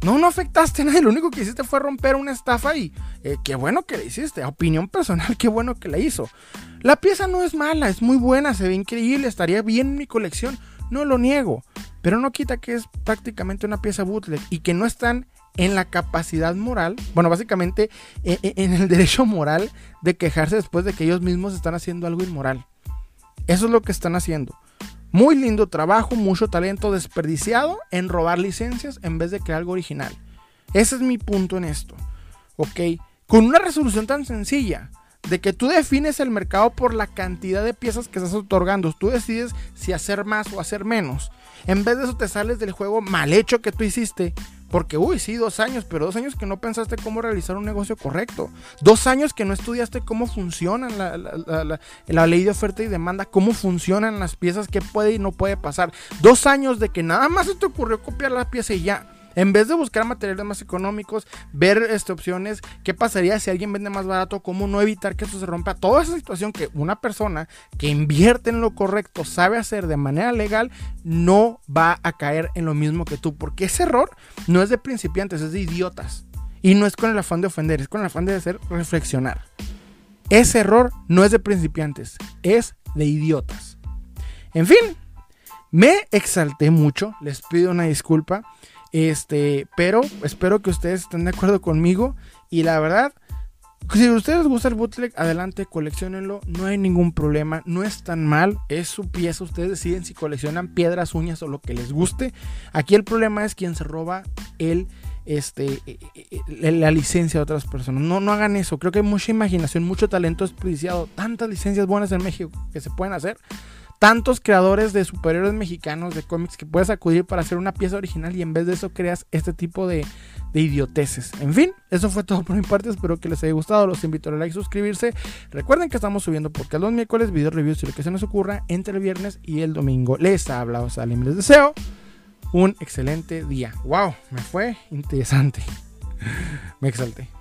Speaker 1: No, no afectaste a nadie. Lo único que hiciste fue romper una estafa y eh, qué bueno que la hiciste. Opinión personal, qué bueno que la hizo. La pieza no es mala, es muy buena, se ve increíble, estaría bien en mi colección. No lo niego. Pero no quita que es prácticamente una pieza bootleg y que no están en la capacidad moral, bueno, básicamente e, e, en el derecho moral de quejarse después de que ellos mismos están haciendo algo inmoral. Eso es lo que están haciendo. Muy lindo trabajo, mucho talento desperdiciado en robar licencias en vez de crear algo original. Ese es mi punto en esto. ¿Ok? Con una resolución tan sencilla de que tú defines el mercado por la cantidad de piezas que estás otorgando. Tú decides si hacer más o hacer menos. En vez de eso te sales del juego mal hecho que tú hiciste. Porque, uy, sí, dos años, pero dos años que no pensaste cómo realizar un negocio correcto. Dos años que no estudiaste cómo funciona la, ley de oferta y demanda, cómo funcionan las piezas, qué puede y no puede pasar. Dos años de que nada más se te ocurrió copiar la pieza y ya. En vez de buscar materiales más económicos, ver este, opciones, qué pasaría si alguien vende más barato, cómo no evitar que esto se rompa. Toda esa situación que una persona que invierte en lo correcto sabe hacer de manera legal, no va a caer en lo mismo que tú. Porque ese error no es de principiantes, es de idiotas. Y no es con el afán de ofender, es con el afán de hacer reflexionar. Ese error no es de principiantes, es de idiotas. En fin, me exalté mucho, les pido una disculpa. Este, pero espero que ustedes estén de acuerdo conmigo. Y la verdad, si a ustedes les gusta el bootleg, adelante, coleccionenlo. No hay ningún problema. No es tan mal. Es su pieza. Ustedes deciden si coleccionan piedras, uñas o lo que les guste. Aquí el problema es quien se roba el este, eh, eh, la licencia de otras personas. No, no hagan eso. Creo que hay mucha imaginación, mucho talento desperdiciado. Tantas licencias buenas en México que se pueden hacer tantos creadores de superhéroes mexicanos de cómics que puedes acudir para hacer una pieza original y en vez de eso creas este tipo de, idioteces. En fin, eso fue todo por mi parte. Espero que les haya gustado. Los invito a like, suscribirse. Recuerden que estamos subiendo podcast los miércoles, video reviews y lo que se nos ocurra entre el viernes y el domingo. Les ha hablado Salim. Les deseo un excelente día. ¡Wow! Me fue interesante. me exalté.